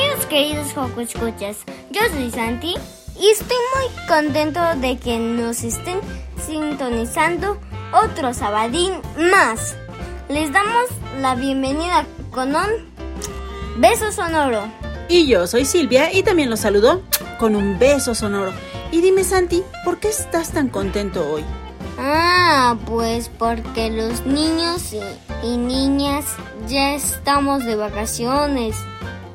Bienvenidos queridos Joco Escuchas, yo soy Santi y estoy muy contento de que nos estén sintonizando otro sabadín más. Les damos la bienvenida con un beso sonoro. Y yo soy Silvia y también los saludo con un beso sonoro. Y dime Santi, ¿por qué estás tan contento hoy? Ah, pues porque los niños y, y niñas ya estamos de vacaciones.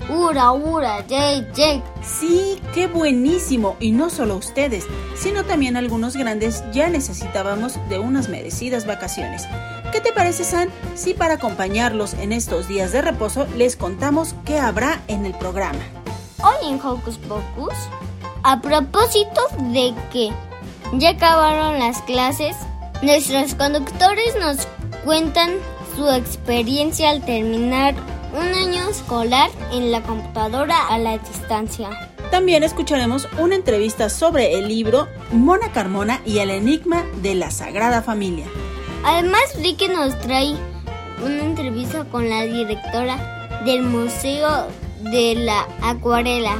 Ura, ura, yay, yay. Sí, qué buenísimo. Y no solo ustedes, sino también algunos grandes ya necesitábamos de unas merecidas vacaciones. ¿Qué te parece, San, si para acompañarlos en estos días de reposo les contamos qué habrá en el programa? Hoy en Hocus Pocus, a propósito de que ya acabaron las clases, nuestros conductores nos cuentan su experiencia al terminar un año escolar en la computadora a la distancia. También escucharemos una entrevista sobre el libro Mona Carmona y el enigma de la Sagrada Familia. Además, Ricky nos trae una entrevista con la directora del Museo de la Acuarela,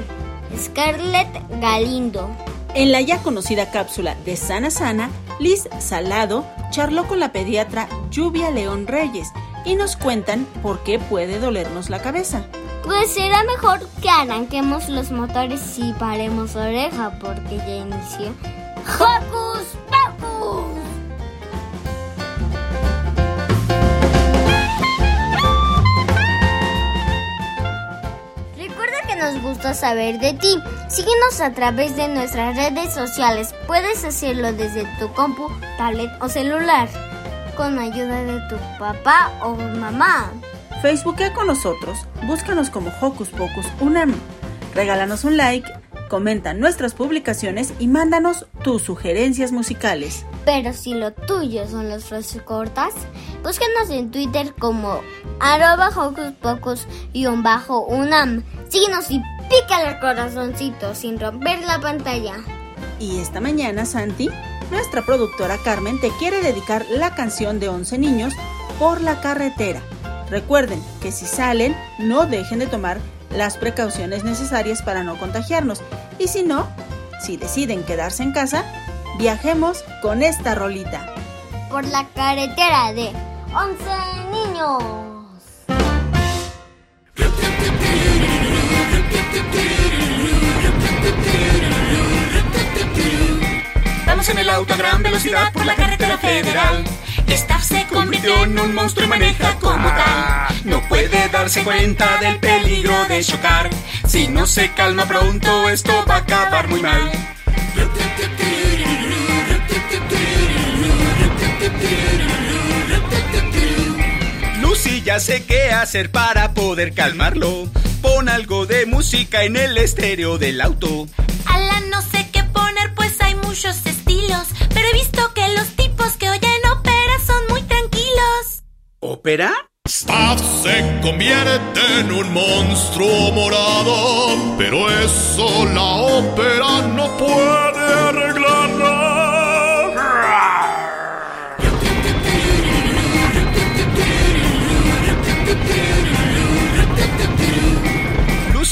Scarlett Galindo. En la ya conocida cápsula de Sana Sana, Liz Salado charló con la pediatra Lluvia León Reyes y nos cuentan por qué puede dolernos la cabeza. Pues será mejor que arranquemos los motores y paremos oreja porque ya inició. ¡Hocus Pocus! Recuerda que nos gusta saber de ti. Síguenos a través de nuestras redes sociales. Puedes hacerlo desde tu compu, tablet o celular con ayuda de tu papá o mamá. Facebookea con nosotros, búscanos como Hocus Pocus Unam. Regálanos un like, comenta nuestras publicaciones y mándanos tus sugerencias musicales. Pero si lo tuyo son las frases cortas, búscanos en Twitter como arroba Hocus Pocus bajo Unam. Síguenos y pícale el corazoncito sin romper la pantalla. Y esta mañana, Santi, nuestra productora Carmen te quiere dedicar la canción de 11 niños por la carretera. Recuerden que si salen, no dejen de tomar las precauciones necesarias para no contagiarnos. Y si no, si deciden quedarse en casa, viajemos con esta rolita. Por la carretera de 11 niños. Vamos en el auto a gran velocidad por la carretera federal. Staff se convirtió en un monstruo y maneja como tal. No puede darse cuenta del peligro de chocar. Si no se calma pronto, esto va a acabar muy mal. Lucy ya sé qué hacer para poder calmarlo. Pon algo de música en el estéreo del auto. Alan, no sé qué poner, pues hay muchos. Pero he visto que los tipos que oyen ópera son muy tranquilos. ¿Ópera? Staff se convierte en un monstruo morado, pero eso la ópera no puede arreglarla.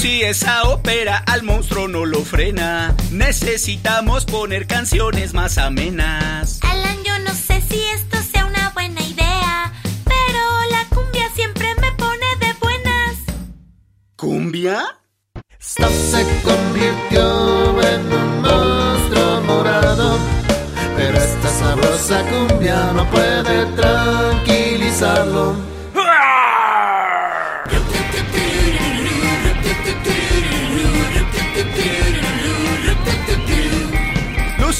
Lucy, esa ópera al monstruo no lo frena. Necesitamos poner canciones más amenas. Alan, yo no sé si esto sea una buena idea. Pero la cumbia siempre me pone de buenas. ¿Cumbia? Staff se convirtió en un monstruo morado, pero esta sabrosa cumbia no puede tranquilizarlo.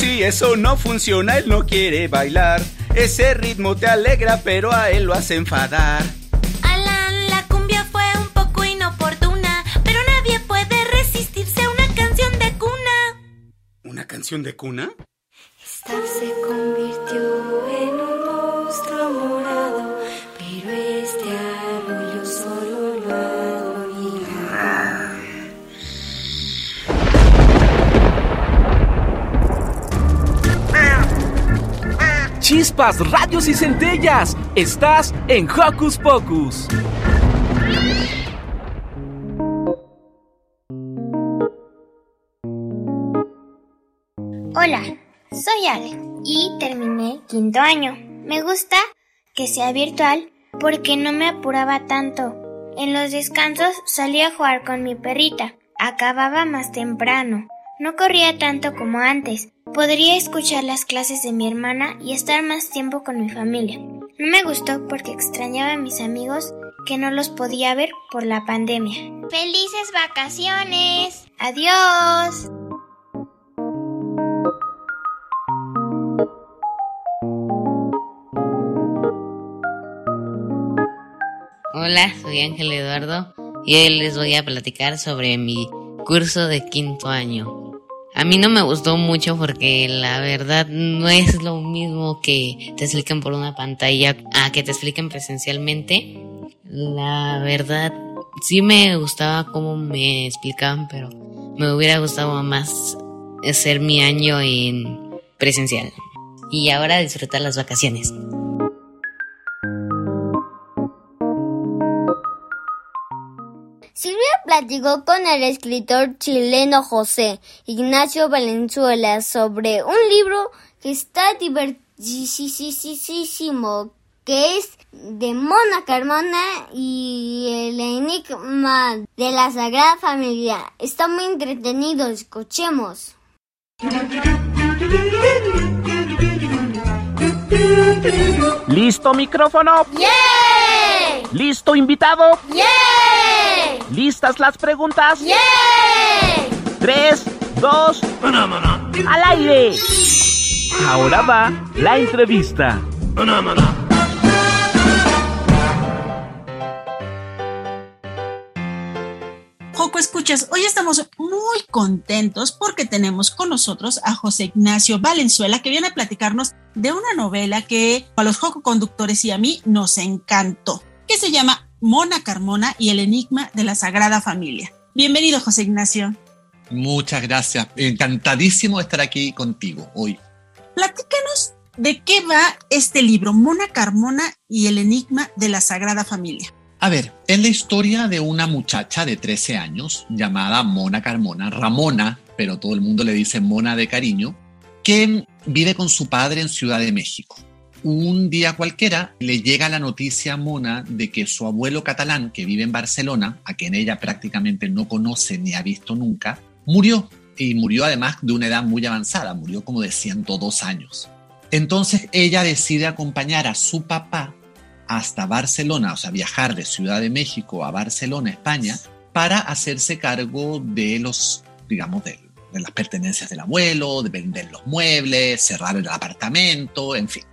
Lucy, eso no funciona, él no quiere bailar. Ese ritmo te alegra, pero a él lo hace enfadar. Alan, la cumbia fue un poco inoportuna, pero nadie puede resistirse a una canción de cuna. ¿Una canción de cuna? Staff se convirtió Chispas, radios y centellas. Estás en Hocus Pocus. Hola, soy Ale y terminé quinto año. Me gusta que sea virtual porque no me apuraba tanto. En los descansos salía a jugar con mi perrita. Acababa más temprano. No corría tanto como antes. Podría escuchar las clases de mi hermana y estar más tiempo con mi familia. No me gustó porque extrañaba a mis amigos que no los podía ver por la pandemia. ¡Felices vacaciones! ¡Adiós! Hola, soy Ángel Eduardo y hoy les voy a platicar sobre mi curso de quinto año. A mí no me gustó mucho porque la verdad no es lo mismo que te expliquen por una pantalla a que te expliquen presencialmente. La verdad sí me gustaba cómo me explicaban, pero me hubiera gustado más hacer mi año en presencial. Y ahora disfrutar las vacaciones. Silvia platicó con el escritor chileno José Ignacio Valenzuela sobre un libro que está divertísimo, que es de Mona Carmona y el enigma de la Sagrada Familia. Está muy entretenido, escuchemos. ¿Listo micrófono? ¡Yeah! ¿Listo invitado? ¡Yeah! ¿Listas las preguntas? ¡Yeah! Tres, dos, al aire. Ahora va la entrevista. Joco Escuchas, hoy estamos muy contentos porque tenemos con nosotros a José Ignacio Valenzuela que viene a platicarnos de una novela que a los Joco Conductores y a mí nos encantó, que se llama Mona Carmona y el enigma de la Sagrada Familia. Bienvenido, José Ignacio. Muchas gracias. Encantadísimo de estar aquí contigo hoy. Platícanos de qué va este libro, Mona Carmona y el enigma de la Sagrada Familia. A ver, es la historia de una muchacha de 13 años llamada Mona Carmona, Ramona, pero todo el mundo le dice Mona de cariño, que vive con su padre en Ciudad de México. Un día cualquiera le llega la noticia a Mona de que su abuelo catalán, que vive en Barcelona, a quien ella prácticamente no conoce ni ha visto nunca, murió. Y murió además de una edad muy avanzada, murió como de 102 años. Entonces ella decide acompañar a su papá hasta Barcelona, o sea, viajar de Ciudad de México a Barcelona, España, para hacerse cargo de los, digamos, de, de las pertenencias del abuelo, de vender los muebles, cerrar el apartamento, en fin.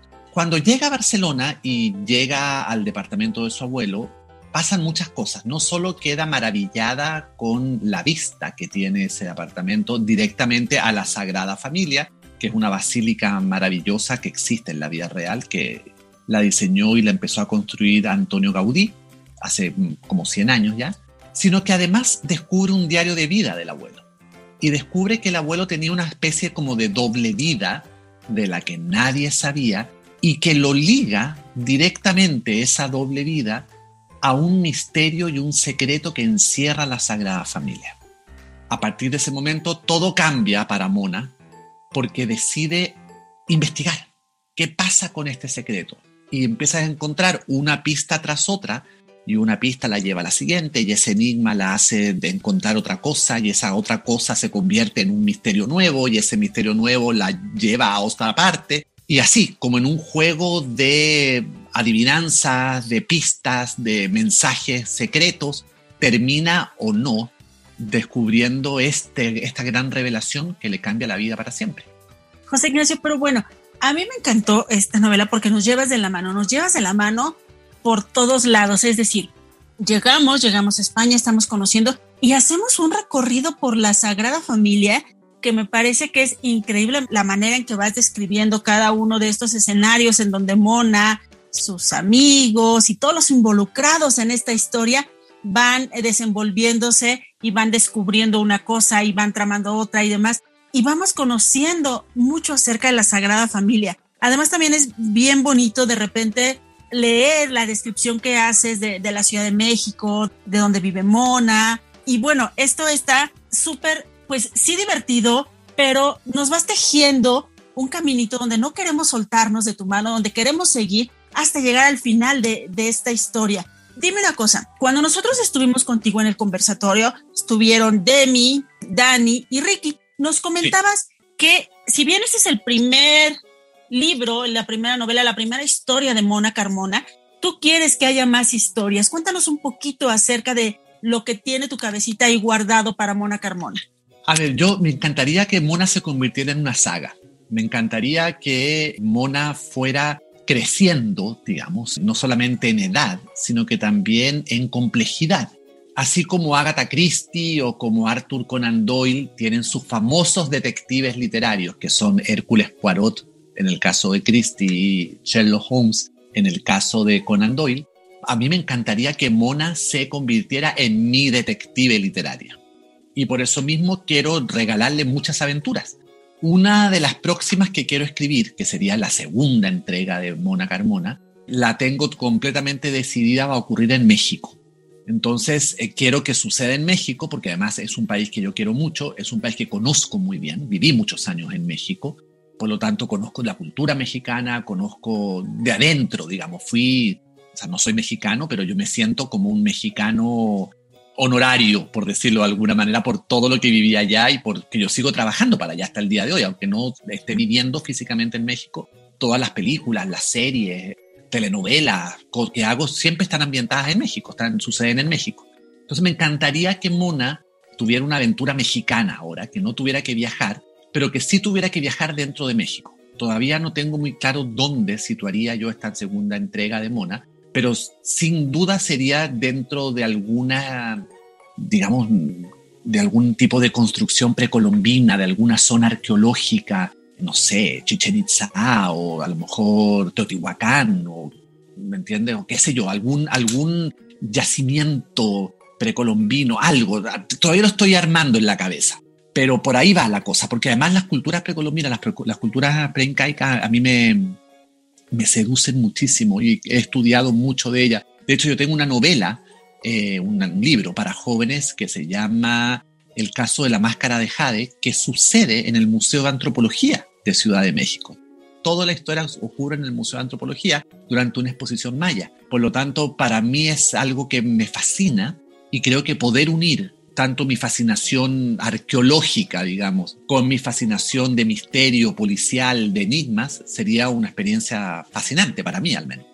Cuando llega a Barcelona y llega al departamento de su abuelo, pasan muchas cosas. No solo queda maravillada con la vista que tiene ese apartamento directamente a la Sagrada Familia, que es una basílica maravillosa que existe en la vida real, que la diseñó y la empezó a construir Antonio Gaudí hace como 100 años ya, sino que además descubre un diario de vida del abuelo. Y descubre que el abuelo tenía una especie como de doble vida de la que nadie sabía y que lo liga directamente esa doble vida a un misterio y un secreto que encierra la Sagrada Familia. A partir de ese momento todo cambia para Mona porque decide investigar qué pasa con este secreto y empieza a encontrar una pista tras otra y una pista la lleva a la siguiente y ese enigma la hace de encontrar otra cosa y esa otra cosa se convierte en un misterio nuevo y ese misterio nuevo la lleva a otra parte y así como en un juego de adivinanzas, de pistas, de mensajes secretos, termina o no descubriendo este, esta gran revelación que le cambia la vida para siempre. José Ignacio, pero bueno, a mí me encantó esta novela porque nos llevas de la mano, nos llevas de la mano por todos lados, es decir, llegamos, llegamos a España, estamos conociendo y hacemos un recorrido por la Sagrada Familia que me parece que es increíble la manera en que vas describiendo cada uno de estos escenarios en donde Mona, sus amigos y todos los involucrados en esta historia van desenvolviéndose y van descubriendo una cosa y van tramando otra y demás. Y vamos conociendo mucho acerca de la Sagrada Familia. Además también es bien bonito de repente leer la descripción que haces de, la Ciudad de México, de donde vive Mona. Y bueno, esto está súper, pues sí divertido, pero nos vas tejiendo un caminito donde no queremos soltarnos de tu mano, donde queremos seguir hasta llegar al final de, de esta historia. Dime una cosa, cuando nosotros estuvimos contigo en el conversatorio, estuvieron Demi, Dani y Ricky. Nos comentabas que si bien este es el primer libro, la primera novela, la primera historia de Mona Carmona. Tú quieres que haya más historias. Cuéntanos un poquito acerca de lo que tiene tu cabecita ahí guardado para Mona Carmona. A ver, yo me encantaría que Mona se convirtiera en una saga. Me encantaría que Mona fuera creciendo, digamos, no solamente en edad, sino que también en complejidad. Así como Agatha Christie o como Arthur Conan Doyle tienen sus famosos detectives literarios, que son Hércules Poirot en el caso de Christie y Sherlock Holmes en el caso de Conan Doyle, a mí me encantaría que Mona se convirtiera en mi detective literaria. Y por eso mismo quiero regalarle muchas aventuras. Una de las próximas que quiero escribir, que sería la segunda entrega de Mona Carmona, la tengo completamente decidida, va a ocurrir en México. Entonces, eh, quiero que suceda en México, porque además es un país que yo quiero mucho, es un país que conozco muy bien, viví muchos años en México, por lo tanto conozco la cultura mexicana, conozco de adentro, digamos, fui, o sea, no soy mexicano, pero yo me siento como un mexicano honorario, por decirlo de alguna manera, por todo lo que viví allá y porque yo sigo trabajando para allá hasta el día de hoy, aunque no esté viviendo físicamente en México. Todas las películas, las series, telenovelas que hago siempre están ambientadas en México, están, suceden en México. Entonces me encantaría que Mona tuviera una aventura mexicana ahora, que no tuviera que viajar pero que sí tuviera que viajar dentro de México. Todavía no tengo muy claro dónde situaría yo esta segunda entrega de Mona, pero sin duda sería dentro de alguna, digamos, de algún tipo de construcción precolombina, de alguna zona arqueológica, no sé, Chichen Itza o a lo mejor Teotihuacán, o, ¿me entiendes? O qué sé yo, algún, algún yacimiento precolombino, algo. Todavía lo estoy armando en la cabeza. Pero por ahí va la cosa, porque además las culturas precolombinas, las, las culturas preincaicas, a mí me, me seducen muchísimo y he estudiado mucho de ellas. De hecho, yo tengo una novela, eh, un, libro para jóvenes que se llama El caso de la máscara de Jade, que sucede en el Museo de Antropología de Ciudad de México. Toda la historia ocurre en el Museo de Antropología durante una exposición maya. Por lo tanto, para mí es algo que me fascina y creo que poder unir tanto mi fascinación arqueológica, digamos, con mi fascinación de misterio policial, de enigmas, sería una experiencia fascinante para mí al menos.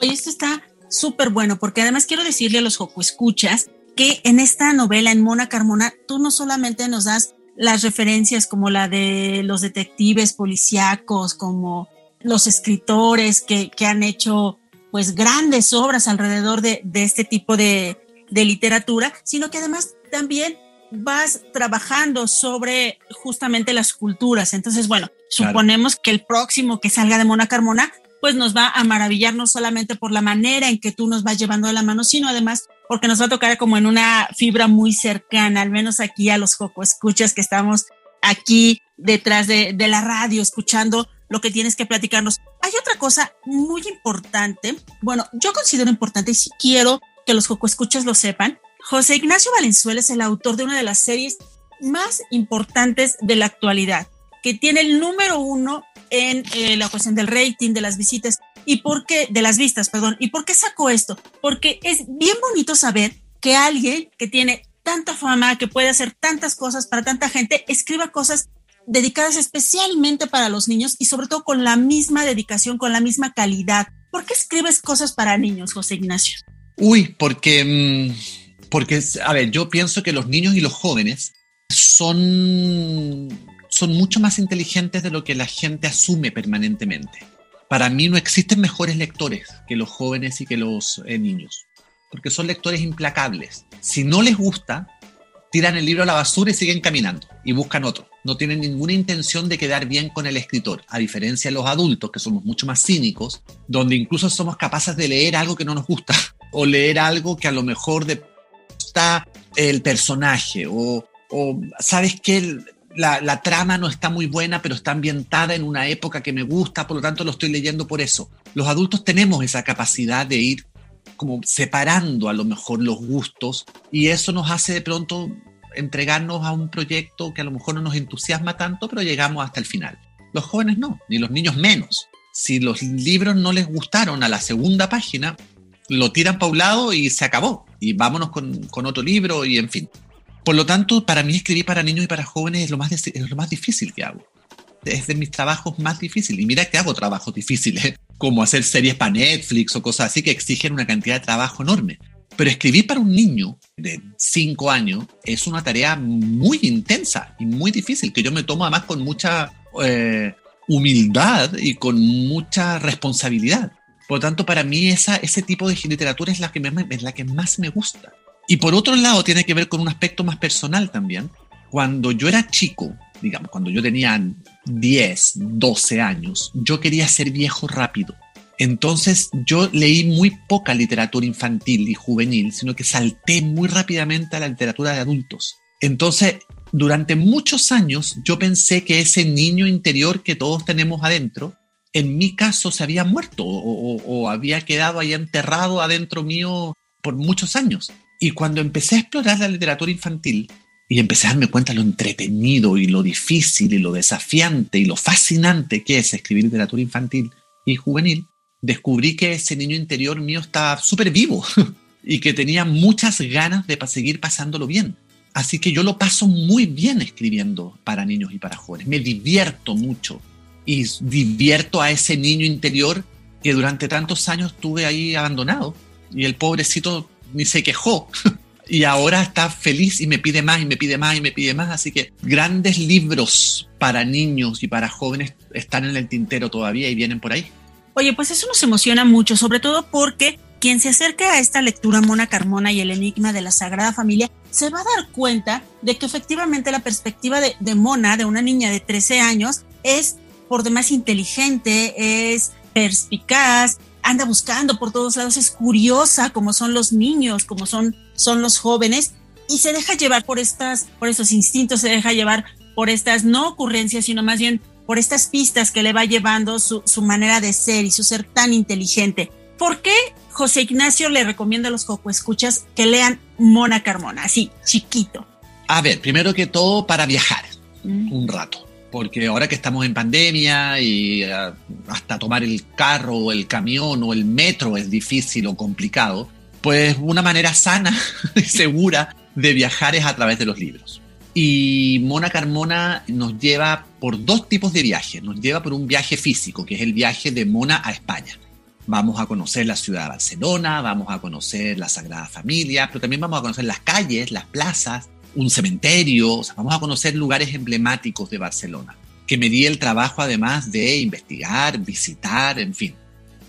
Oye, esto está súper bueno, porque además quiero decirle a los Joco Escuchas que en esta novela, en Mona Carmona, tú no solamente nos das las referencias como la de los detectives policíacos, como los escritores que, que han hecho pues grandes obras alrededor de, de este tipo de, de literatura, sino que además también vas trabajando sobre justamente las culturas. Entonces, bueno, suponemos que el próximo que salga de Mona Carmona, pues nos va a maravillar no solamente por la manera en que tú nos vas llevando de la mano, sino además porque nos va a tocar como en una fibra muy cercana, al menos aquí a los Joco Escuchas que estamos aquí detrás de, de la radio escuchando lo que tienes que platicarnos. Hay otra cosa muy importante, bueno, yo considero importante y si quiero que los Joco Escuchas lo sepan, José Ignacio Valenzuela es el autor de una de las series más importantes de la actualidad, que tiene el número uno en eh, la cuestión del rating, de las visitas. ¿Y por qué? De las vistas, perdón. ¿Y por qué sacó esto? Porque es bien bonito saber que alguien que tiene tanta fama, que puede hacer tantas cosas para tanta gente, escriba cosas dedicadas especialmente para los niños y sobre todo con la misma dedicación, con la misma calidad. ¿Por qué escribes cosas para niños, José Ignacio? Uy, porque, mm, porque, a ver, yo pienso que los niños y los jóvenes son, son mucho más inteligentes de lo que la gente asume permanentemente. Para mí no existen mejores lectores que los jóvenes y que los eh, niños, porque son lectores implacables. Si no les gusta, tiran el libro a la basura y siguen caminando y buscan otro. No tienen ninguna intención de quedar bien con el escritor, a diferencia de los adultos, que somos mucho más cínicos, donde incluso somos capaces de leer algo que no nos gusta o leer algo que a lo mejor de, el personaje o, sabes que la, trama no está muy buena, pero está ambientada en una época que me gusta, por lo tanto lo estoy leyendo por eso. Los adultos tenemos esa capacidad de ir como separando a lo mejor los gustos y eso nos hace de pronto entregarnos a un proyecto que a lo mejor no nos entusiasma tanto, pero llegamos hasta el final. Los jóvenes no, ni los niños menos. Si los libros no les gustaron a la segunda página, lo tiran para un lado y se acabó. Y vámonos con, con otro libro y en fin. Por lo tanto, para mí escribir para niños y para jóvenes es lo más, es lo más difícil que hago. Es de mis trabajos más difíciles. Y mira que hago trabajos difíciles, como hacer series para Netflix o cosas así que exigen una cantidad de trabajo enorme. Pero escribir para un niño de 5 años es una tarea muy intensa y muy difícil, que yo me tomo además con mucha eh, humildad y con mucha responsabilidad. Por lo tanto, para mí ese tipo de literatura es la, que es la que más me gusta. Y por otro lado, tiene que ver con un aspecto más personal también. Cuando yo era chico, digamos, cuando yo tenía 10, 12 años, yo quería ser viejo rápido. Entonces yo leí muy poca literatura infantil y juvenil, sino que salté muy rápidamente a la literatura de adultos. Entonces, durante muchos años yo pensé que ese niño interior que todos tenemos adentro, en mi caso se había muerto o, había quedado ahí enterrado adentro mío por muchos años. Y cuando empecé a explorar la literatura infantil y empecé a darme cuenta lo entretenido y lo difícil y lo desafiante y lo fascinante que es escribir literatura infantil y juvenil, descubrí que ese niño interior mío estaba súper vivo y que tenía muchas ganas de seguir pasándolo bien. Así que yo lo paso muy bien escribiendo para niños y para jóvenes. Me divierto mucho y divierto a ese niño interior que durante tantos años tuve ahí abandonado. Y el pobrecito ni se quejó. y ahora está feliz y me pide más y me pide más y me pide más. Así que grandes libros para niños y para jóvenes están en el tintero todavía y vienen por ahí. Oye, pues eso nos emociona mucho, sobre todo porque quien se acerque a esta lectura Mona Carmona y el enigma de la Sagrada Familia se va a dar cuenta de que efectivamente la perspectiva de, Mona, de una niña de 13 años, es por demás inteligente, es perspicaz, anda buscando por todos lados, es curiosa como son los niños, como son, son los jóvenes, y se deja llevar por estas, por estos instintos, se deja llevar por estas no ocurrencias, sino más bien por estas pistas que le va llevando su, su manera de ser y su ser tan inteligente. ¿Por qué José Ignacio le recomienda a los escuchas que lean Mona Carmona, así, chiquito? A ver, primero que todo para viajar mm. un rato porque ahora que estamos en pandemia y uh, hasta tomar el carro o el camión o el metro es difícil o complicado, pues una manera sana y segura de viajar es a través de los libros. Y Mona Carmona nos lleva por dos tipos de viajes. Nos lleva por un viaje físico, que es el viaje de Mona a España. Vamos a conocer la ciudad de Barcelona, vamos a conocer la Sagrada Familia, pero también vamos a conocer las calles, las plazas, un cementerio, o vamos a conocer lugares emblemáticos de Barcelona, que me di el trabajo además de investigar, visitar, en fin,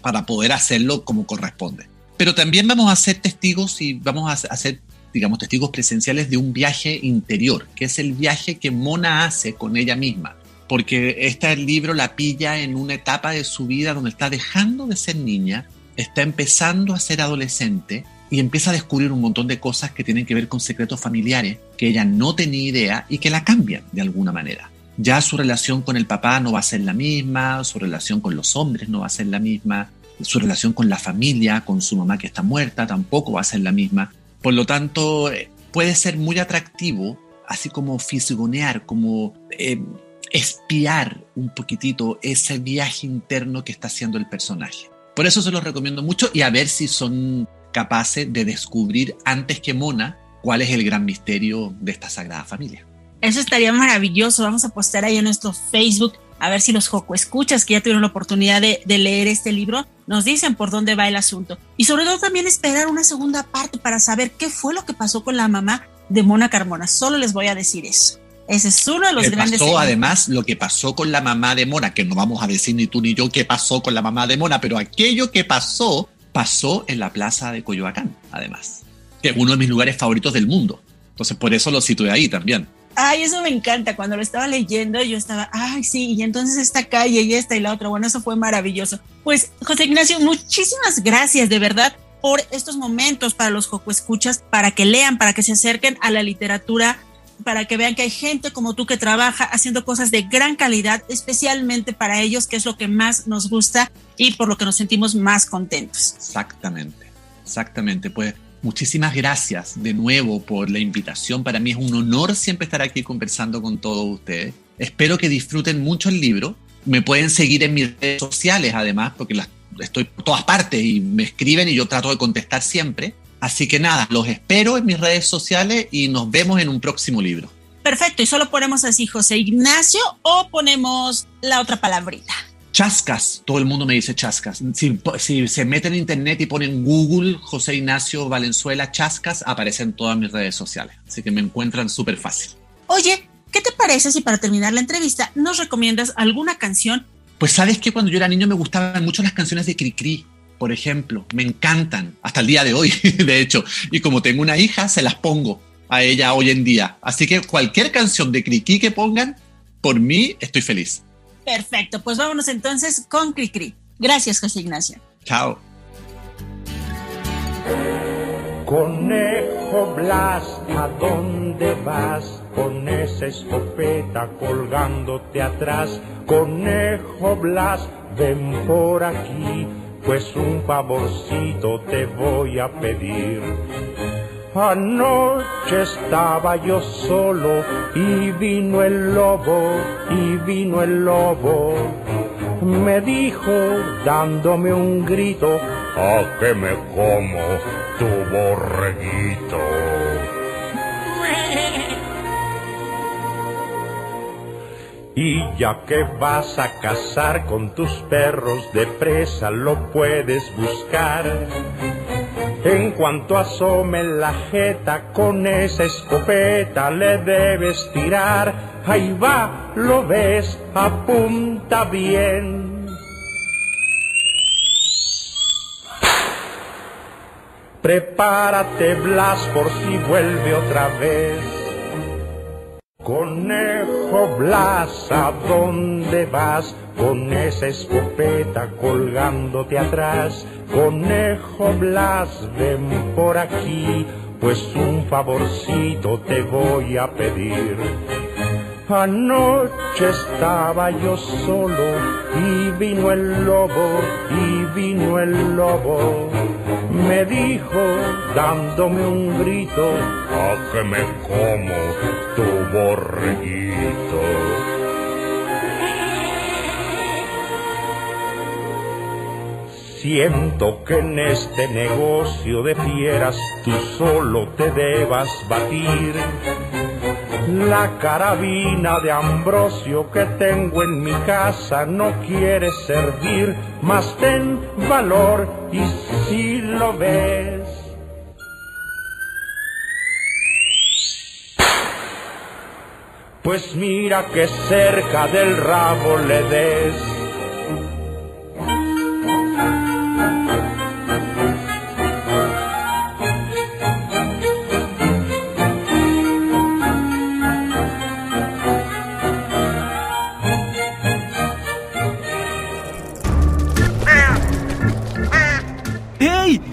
para poder hacerlo como corresponde. Pero también vamos a ser testigos y vamos a ser, digamos, testigos presenciales de un viaje interior, que es el viaje que Mona hace con ella misma, porque este libro la pilla en una etapa de su vida donde está dejando de ser niña, está empezando a ser adolescente y empieza a descubrir un montón de cosas que tienen que ver con secretos familiares que ella no tenía idea y que la cambian de alguna manera. Ya su relación con el papá no va a ser la misma, su relación con los hombres no va a ser la misma, su relación con la familia, con su mamá que está muerta, tampoco va a ser la misma. Por lo tanto, eh, puede ser muy atractivo, así como fisgonear, como eh, espiar un poquitito ese viaje interno que está haciendo el personaje. Por eso se los recomiendo mucho y a ver si son capaces de descubrir antes que Mona cuál es el gran misterio de esta Sagrada Familia. Eso estaría maravilloso. Vamos a postar ahí en nuestro Facebook a ver si los Joco escuchas que ya tuvieron la oportunidad de, de, leer este libro nos dicen por dónde va el asunto. Y sobre todo también esperar una segunda parte para saber qué fue lo que pasó con la mamá de Mona Carmona. Solo les voy a decir eso. Ese es uno de los grandes. Pasó además lo que pasó con la mamá de Mona, que no vamos a decir ni tú ni yo qué pasó con la mamá de Mona, pero aquello que pasó, pasó en la plaza de Coyoacán, además, que es uno de mis lugares favoritos del mundo. Entonces, por eso lo situé ahí también. Ay, eso me encanta. Cuando lo estaba leyendo, yo estaba, ay, sí, y entonces esta calle y esta y la otra. Bueno, eso fue maravilloso. Pues, José Ignacio, muchísimas gracias, de verdad, por estos momentos para los Joco Escuchas, para que lean, para que se acerquen a la literatura para que vean que hay gente como tú que trabaja haciendo cosas de gran calidad, especialmente para ellos, que es lo que más nos gusta y por lo que nos sentimos más contentos. Exactamente, exactamente. Pues muchísimas gracias de nuevo por la invitación. Para mí es un honor siempre estar aquí conversando con todos ustedes. Espero que disfruten mucho el libro. Me pueden seguir en mis redes sociales, además, porque las, estoy por todas partes y me escriben y yo trato de contestar siempre. Así que nada, los espero en mis redes sociales y nos vemos en un próximo libro. Perfecto, y solo ponemos así José Ignacio o ponemos la otra palabrita. Chascas, todo el mundo me dice chascas. Si, si, se meten en internet y ponen Google José Ignacio Valenzuela Chascas, aparecen todas mis redes sociales. Así que me encuentran súper fácil. Oye, ¿qué te parece si para terminar la entrevista nos recomiendas alguna canción? Pues sabes que cuando yo era niño me gustaban mucho las canciones de Cricri por ejemplo, me encantan hasta el día de hoy, de hecho, y como tengo una hija, se las pongo a ella hoy en día. Así que cualquier canción de Cricri que pongan, por mí estoy feliz. Perfecto, pues vámonos entonces con Cricri. Gracias, José Ignacio. Chao. Conejo Blas, ¿a dónde vas? Con esa escopeta colgándote atrás. Conejo Blas, ven por aquí pues un favorcito te voy a pedir. Anoche estaba yo solo y vino el lobo, y vino el lobo. Me dijo dándome un grito, a que me como tu borreguito. Y ya que vas a cazar con tus perros de presa, lo puedes buscar. En cuanto asome la jeta con esa escopeta, le debes tirar. Ahí va, lo ves, apunta bien. Prepárate, Blas, por si vuelve otra vez. Conejo Blas, ¿a dónde vas? Con esa escopeta colgándote atrás. Conejo Blas, ven por aquí, pues un favorcito te voy a pedir. Anoche estaba yo solo y vino el lobo, y vino el lobo. Me dijo, dándome un grito, a que me como tu borreguito. Siento que en este negocio de fieras tú solo te debas batir. La carabina de Ambrosio que tengo en mi casa no quiere servir, mas ten valor y si lo ves. Pues mira que cerca del rabo le des.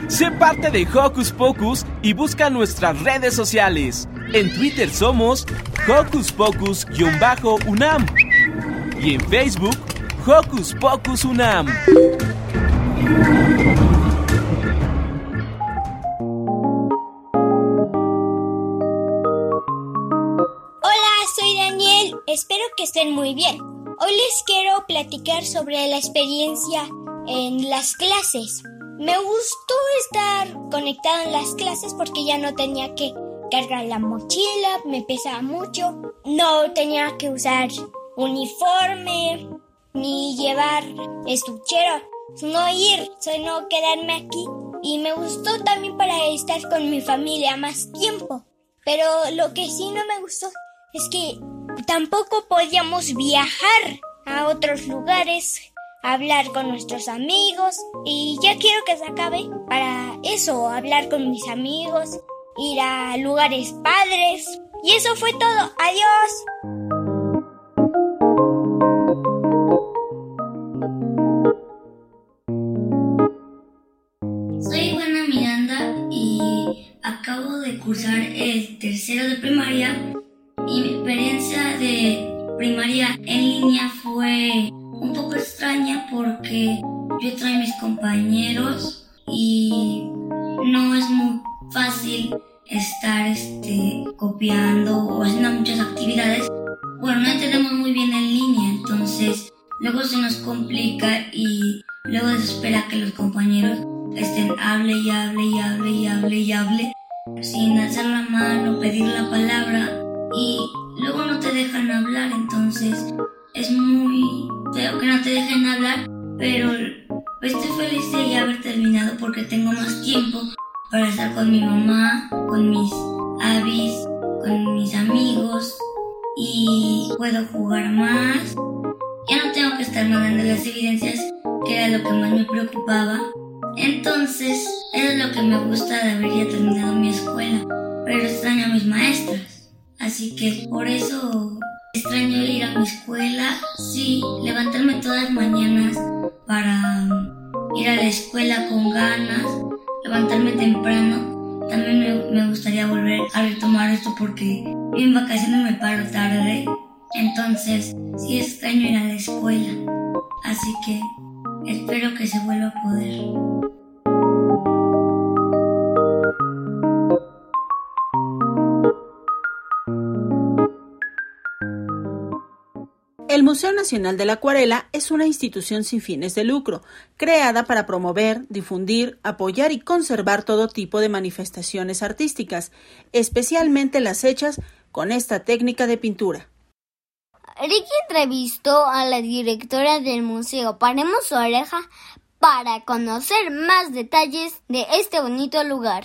Sé parte de Hocus Pocus y busca nuestras redes sociales. En Twitter somos Hocus Pocus-UNAM y en Facebook Hocus Pocus UNAM. Hola, soy Daniel. Espero que estén muy bien. Hoy les quiero platicar sobre la experiencia en las clases. Me gustó estar conectado en las clases porque ya no tenía que cargar la mochila, me pesaba mucho, no tenía que usar uniforme ni llevar estuchero, no ir, sino quedarme aquí. Y me gustó también para estar con mi familia más tiempo. Pero lo que sí no me gustó es que tampoco podíamos viajar a otros lugares, hablar con nuestros amigos y ya quiero que se acabe para eso, hablar con mis amigos, ir a lugares padres. Y eso fue todo. Adiós. cursar el tercero de primaria El Museo Nacional de la Acuarela es una institución sin fines de lucro, creada para promover, difundir, apoyar y conservar todo tipo de manifestaciones artísticas, especialmente las hechas con esta técnica de pintura. Ricky entrevistó a la directora del museo Paremos su oreja para conocer más detalles de este bonito lugar.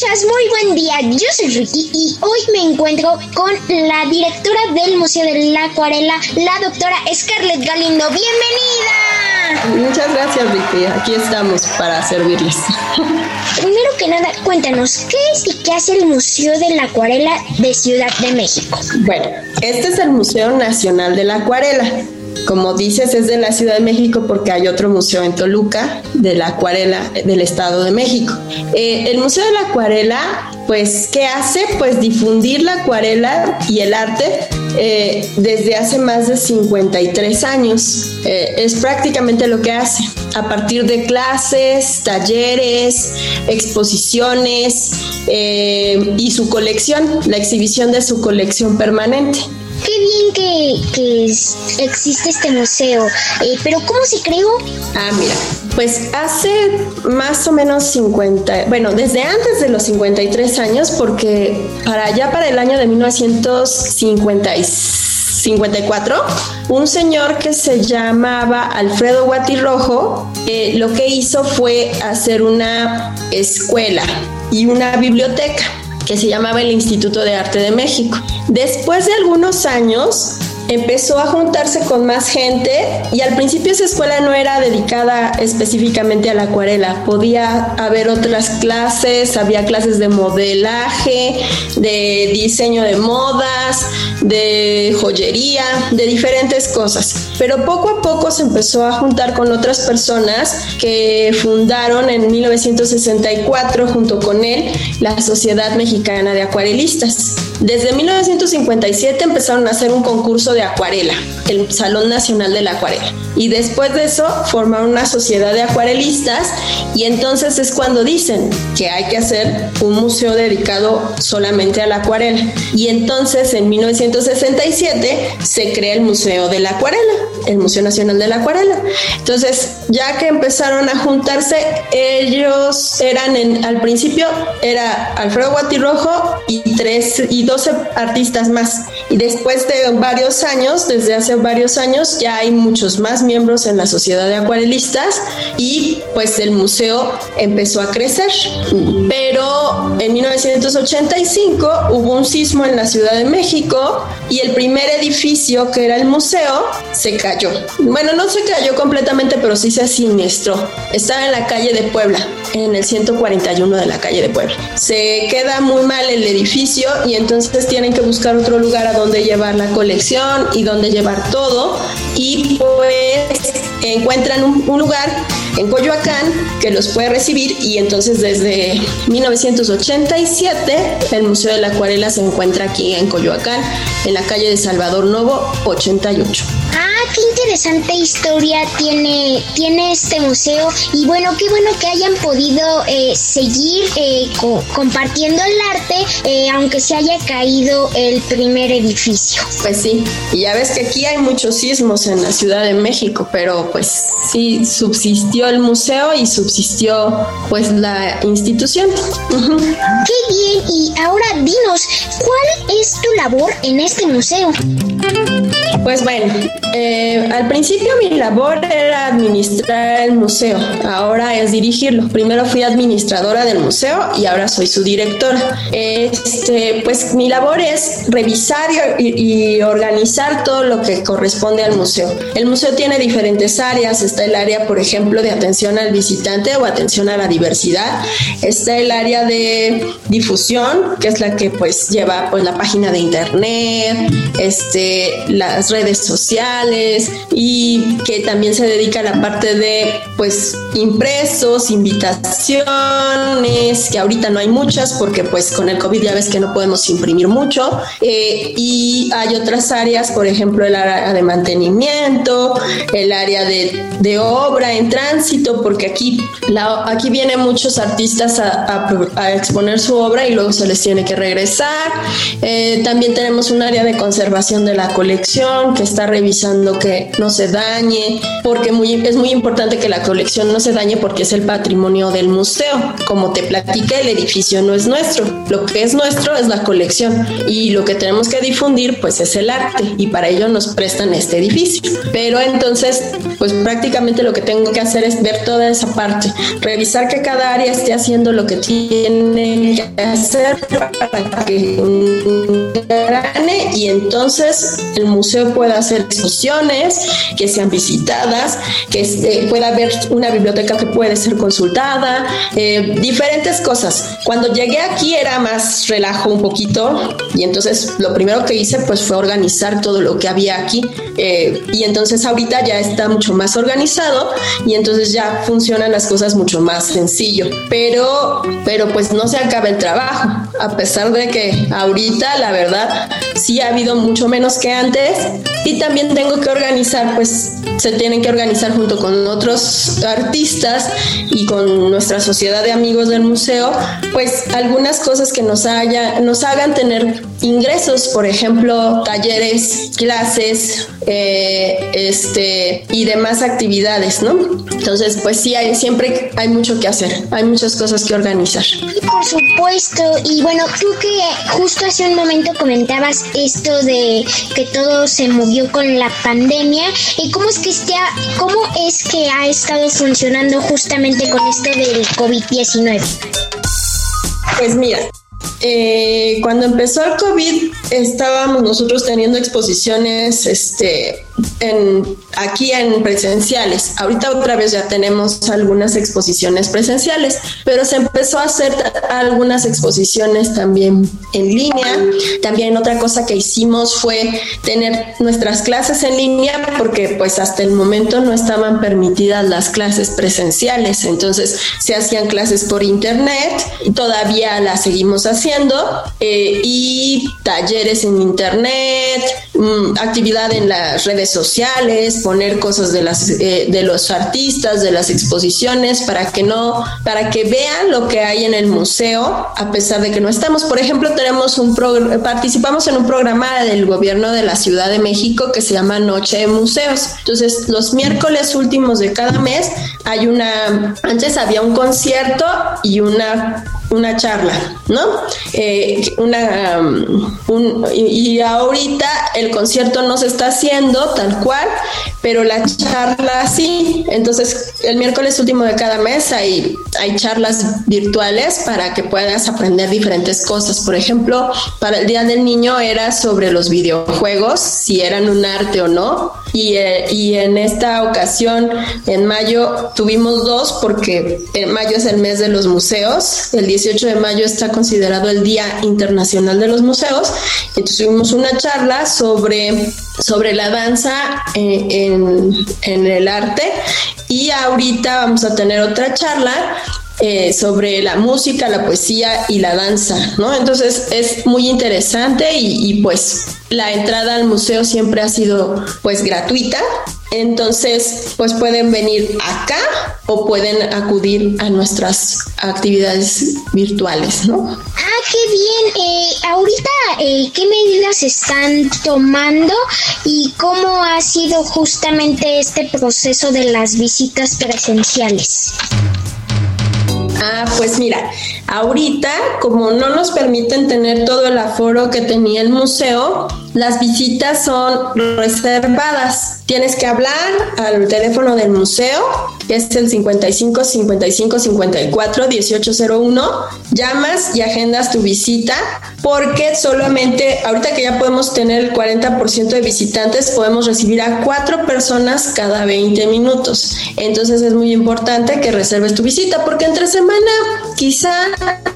Escuchas, muy buen día. Yo soy Ricky y hoy me encuentro con la directora del Museo de la Acuarela, la doctora Scarlett Galindo. ¡Bienvenida! Muchas gracias, Ricky. Aquí estamos para servirles. Primero que nada, cuéntanos, ¿qué es y qué hace el Museo de la Acuarela de Ciudad de México? Bueno, este es el Museo Nacional de la Acuarela. Como dices, es de la Ciudad de México porque hay otro museo en Toluca de la acuarela del Estado de México. Eh, el Museo de la Acuarela, pues, ¿qué hace? Pues difundir la acuarela y el arte eh, desde hace más de 53 años. Eh, es prácticamente lo que hace. A partir de clases, talleres, exposiciones y su colección, la exhibición de su colección permanente. Qué bien que, existe este museo, eh, pero ¿cómo se creó? Ah, mira, pues hace más o menos 50, bueno, desde antes de los 53 años, porque para allá, para el año de 1954, un señor que se llamaba Alfredo Guatirrojo, eh, lo que hizo fue hacer una escuela y una biblioteca que se llamaba el Instituto de Arte de México. Después de algunos años, empezó a juntarse con más gente y al principio esa escuela no era dedicada específicamente a la acuarela. Podía haber otras clases, había clases de modelaje, de diseño de modas, de joyería, de diferentes cosas. Pero poco a poco se empezó a juntar con otras personas que fundaron en 1964 junto con él la Sociedad Mexicana de Acuarelistas. Desde 1957 empezaron a hacer un concurso de acuarela, el Salón Nacional de la Acuarela. Y después de eso formaron una sociedad de acuarelistas y entonces es cuando dicen que hay que hacer un museo dedicado solamente a la acuarela. Y entonces en 1967 se crea el Museo de la Acuarela, el Museo Nacional de la Acuarela. Entonces, ya que empezaron a juntarse, ellos eran en, al principio era Alfredo Guatirrojo y tres y 12 artistas más. Y después de varios años, desde hace varios años, ya hay muchos más miembros en la Sociedad de Acuarelistas y pues el museo empezó a crecer. Pero en 1985 hubo un sismo en la Ciudad de México y el primer edificio, que era el museo, se cayó. Bueno, no se cayó completamente, pero sí se siniestró. Estaba en la calle de Puebla, en el 141 de la calle de Puebla. Se queda muy mal el edificio y entonces tienen que buscar otro lugar a donde llevar la colección y donde llevar todo. Y pues encuentran un, un lugar en Coyoacán que los puede recibir y entonces desde 1987 el Museo de la Acuarela se encuentra aquí en Coyoacán, en la calle de Salvador Novo 88. Ah, qué interesante historia tiene, tiene este museo y bueno, qué bueno que hayan podido eh, seguir eh, co- compartiendo el arte eh, aunque se haya caído el primer edificio. Pues sí, y ya ves que aquí hay muchos sismos en la Ciudad de México, pero pues sí subsistió el museo y subsistió pues la institución. Qué bien, y ahora dinos, ¿cuál es tu labor en este museo? Pues bueno, eh, al principio mi labor era administrar el museo, ahora es dirigirlo. Primero fui administradora del museo y ahora soy su directora. Este, pues mi labor es revisar y, y organizar todo lo que corresponde al museo. El museo tiene diferentes áreas, está el área, por ejemplo, de atención al visitante o atención a la diversidad, está el área de difusión, que es la que pues lleva pues la página de internet, este, las redes sociales y que también se dedica a la parte de pues impresos, invitaciones, que ahorita no hay muchas porque pues con el COVID ya ves que no podemos imprimir mucho eh, y hay otras áreas, por ejemplo el área de mantenimiento, el área de, de obra en tránsito, porque aquí, la, aquí vienen muchos artistas a, a- a exponer su obra y luego se les tiene que regresar. Eh, también tenemos un área de conservación de la colección que está revisando que no se dañe, porque muy, es muy importante que la colección no se dañe porque es el patrimonio del museo. Como te platiqué, el edificio no es nuestro. Lo que es nuestro es la colección y lo que tenemos que difundir pues es el arte y para ello nos prestan este edificio. Pero entonces pues prácticamente lo que tengo que hacer es ver toda esa parte, revisar que cada área esté haciendo lo que tiene que hacer para que gane y entonces el museo pueda hacer que sean visitadas, que este, pueda haber una biblioteca que puede ser consultada, eh, diferentes cosas. Cuando llegué aquí era más relajo un poquito y entonces lo primero que hice pues fue organizar todo lo que había aquí eh, y entonces ahorita ya está mucho más organizado y entonces ya funcionan las cosas mucho más sencillo. Pero, pero pues no se acaba el trabajo, a pesar de que ahorita la verdad sí ha habido mucho menos que antes y también tengo que organizar pues se tienen que organizar junto con otros artistas y con nuestra sociedad de amigos del museo, pues algunas cosas que nos, haya, nos hagan tener ingresos, por ejemplo, talleres, clases, eh, este, y demás actividades, ¿no? Entonces, pues sí, hay, siempre hay mucho que hacer, hay muchas cosas que organizar. Por supuesto, y bueno, tú que justo hace un momento comentabas esto de que todo se movió con la pandemia, ¿y cómo es que este cómo es que ha estado funcionando justamente con esto del COVID-19? Pues mira, eh, cuando empezó el COVID estábamos nosotros teniendo exposiciones este, en, aquí en presenciales. Ahorita otra vez ya tenemos algunas exposiciones presenciales, pero se empezó a hacer algunas exposiciones también en línea. También otra cosa que hicimos fue tener nuestras clases en línea porque pues hasta el momento no estaban permitidas las clases presenciales. Entonces se hacían clases por internet todavía las seguimos haciendo eh, y talleres en internet, mm, actividad en las redes sociales, poner cosas de las eh, de los artistas, de las exposiciones para que no para que vean lo que hay en el museo a pesar de que no estamos. Por ejemplo, tenemos un participamos en un programa del gobierno de la Ciudad de México que se llama Noche de Museos. Entonces, los miércoles últimos de cada mes hay una antes había un concierto y una una charla, ¿no? Eh, una, um, y, ahorita el concierto no se está haciendo tal cual, pero la charla sí. Entonces, el miércoles último de cada mes hay, hay charlas virtuales para que puedas aprender diferentes cosas. Por ejemplo, para el Día del Niño era sobre los videojuegos, si eran un arte o no. Y, eh, y en esta ocasión, en mayo, tuvimos dos porque en mayo es el mes de los museos. El 18 de mayo está considerado el Día Internacional de los Museos. Entonces tuvimos una charla sobre, sobre la danza en, en, en el arte y ahorita vamos a tener otra charla eh, sobre la música, la poesía y la danza, ¿no? Entonces es muy interesante y, y, pues la entrada al museo siempre ha sido pues gratuita. Entonces, pues pueden venir acá o pueden acudir a nuestras actividades virtuales, ¿no? Ah, qué bien. Eh, ahorita, eh, ¿qué medidas están tomando y cómo ha sido justamente este proceso de las visitas presenciales? Ah, pues mira, ahorita como no nos permiten tener todo el aforo que tenía el museo, las visitas son reservadas. Tienes que hablar al teléfono del museo, que es el 55 55 54 1801. Llamas y agendas tu visita, porque solamente ahorita que ya podemos tener el 40% de visitantes, podemos recibir a cuatro personas cada 20 minutos. Entonces es muy importante que reserves tu visita, porque entre semana quizá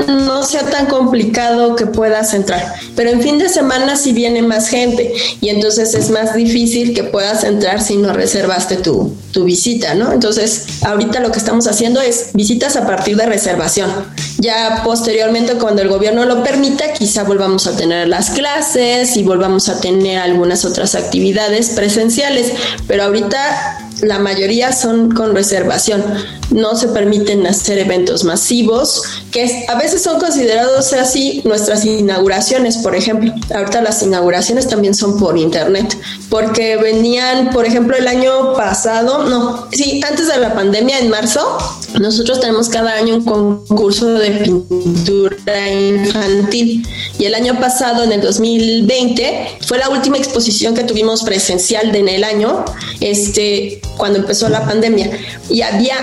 no sea tan complicado que puedas entrar, pero en fin de semana si viene más gente y entonces es más difícil que puedas entrar si no reservaste tu, tu visita, ¿no? Entonces, ahorita lo que estamos haciendo es visitas a partir de reservación. Ya posteriormente, cuando el gobierno lo permita, quizá volvamos a tener las clases y volvamos a tener algunas otras actividades presenciales, pero ahorita la mayoría son con reservación. No se permiten hacer eventos masivos, que a veces son considerados así nuestras inauguraciones, por ejemplo. Ahorita las inauguraciones también son por internet, porque venían, por ejemplo, el año pasado, no, sí, antes de la pandemia, en marzo, nosotros tenemos cada año un concurso de pintura infantil. Y el año pasado, en el 2020, fue la última exposición que tuvimos presencial en el año. Este, cuando empezó la pandemia y había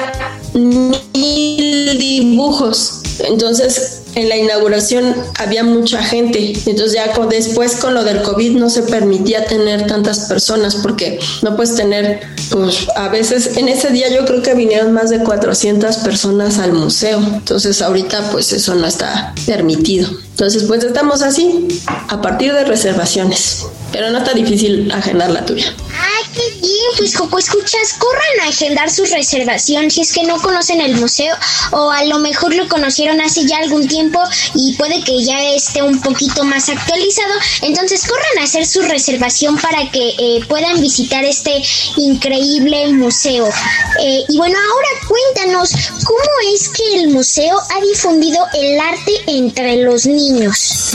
mil dibujos. Entonces, en la inauguración había mucha gente. Entonces ya después con lo del COVID no se permitía tener tantas personas porque no puedes tener, pues a veces en ese día yo creo que vinieron más de 400 personas al museo. Entonces ahorita pues eso no está permitido. Entonces pues estamos así a partir de reservaciones. Pero no está difícil agendar la tuya. ¡Ay, qué bien! Pues Coco, escuchas, corran a agendar su reservación si es que no conocen el museo o a lo mejor lo conocieron hace ya algún tiempo y puede que ya esté un poquito más actualizado. Entonces corran a hacer su reservación para que eh, puedan visitar este increíble museo. Eh, y bueno, ahora cuéntanos, ¿cómo es que el museo ha difundido el arte entre los niños?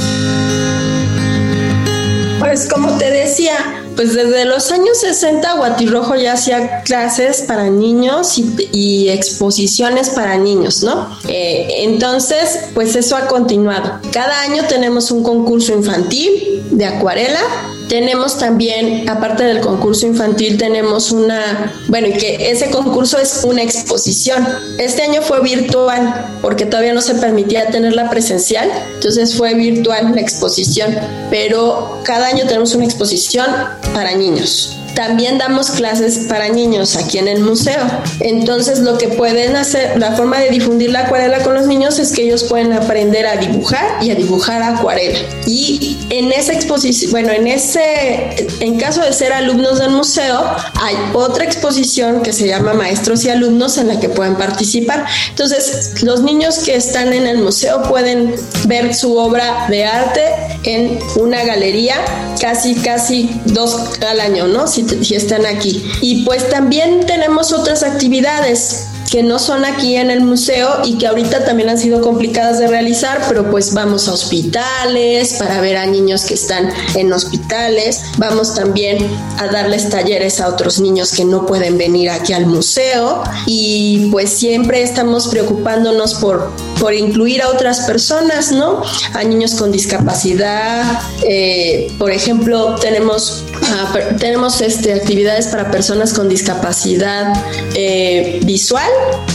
Pues como te decía, pues desde los años 60 Guatirrojo ya hacía clases para niños y, exposiciones para niños, ¿no? Eh, entonces, pues eso ha continuado. Cada año tenemos un concurso infantil de acuarela tenemos también, aparte del concurso infantil, tenemos una, bueno, y que ese concurso es una exposición. Este año fue virtual porque todavía no se permitía tenerla presencial, entonces fue virtual la exposición, pero cada año tenemos una exposición para niños. También damos clases para niños aquí en el museo. Entonces lo que pueden hacer, la forma de difundir la acuarela con los niños es que ellos pueden aprender a dibujar y a dibujar acuarela. Y en esa exposición, bueno, en ese, en caso de ser alumnos del museo, hay otra exposición que se llama Maestros y Alumnos en la que pueden participar. Entonces los niños que están en el museo pueden ver su obra de arte en una galería casi, casi dos al año, ¿no? Si si están aquí. Y pues también tenemos otras actividades que no son aquí en el museo y que ahorita también han sido complicadas de realizar, pero pues vamos a hospitales para ver a niños que están en hospitales, vamos también a darles talleres a otros niños que no pueden venir aquí al museo y pues siempre estamos preocupándonos por, por incluir a otras personas, ¿no? A niños con discapacidad, eh, por ejemplo, tenemos, ah, tenemos este, actividades para personas con discapacidad eh, visual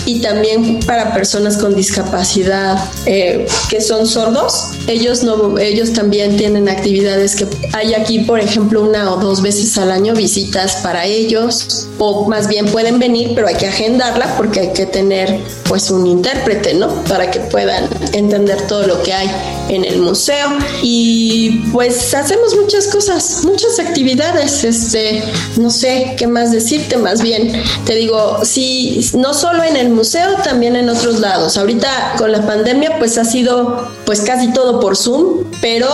y también para personas con discapacidad eh, que son sordos. Ellos, no, ellos también tienen actividades que hay aquí, por ejemplo, una o dos veces al año visitas para ellos o más bien pueden venir, pero hay que agendarla porque hay que tener pues un intérprete, ¿no? Que puedan entender todo lo que hay en el museo y pues hacemos muchas cosas, muchas actividades, este, no sé qué más decirte, más bien te digo, si no solo en el museo, también en otros lados. Ahorita con la pandemia pues ha sido pues casi todo por Zoom, pero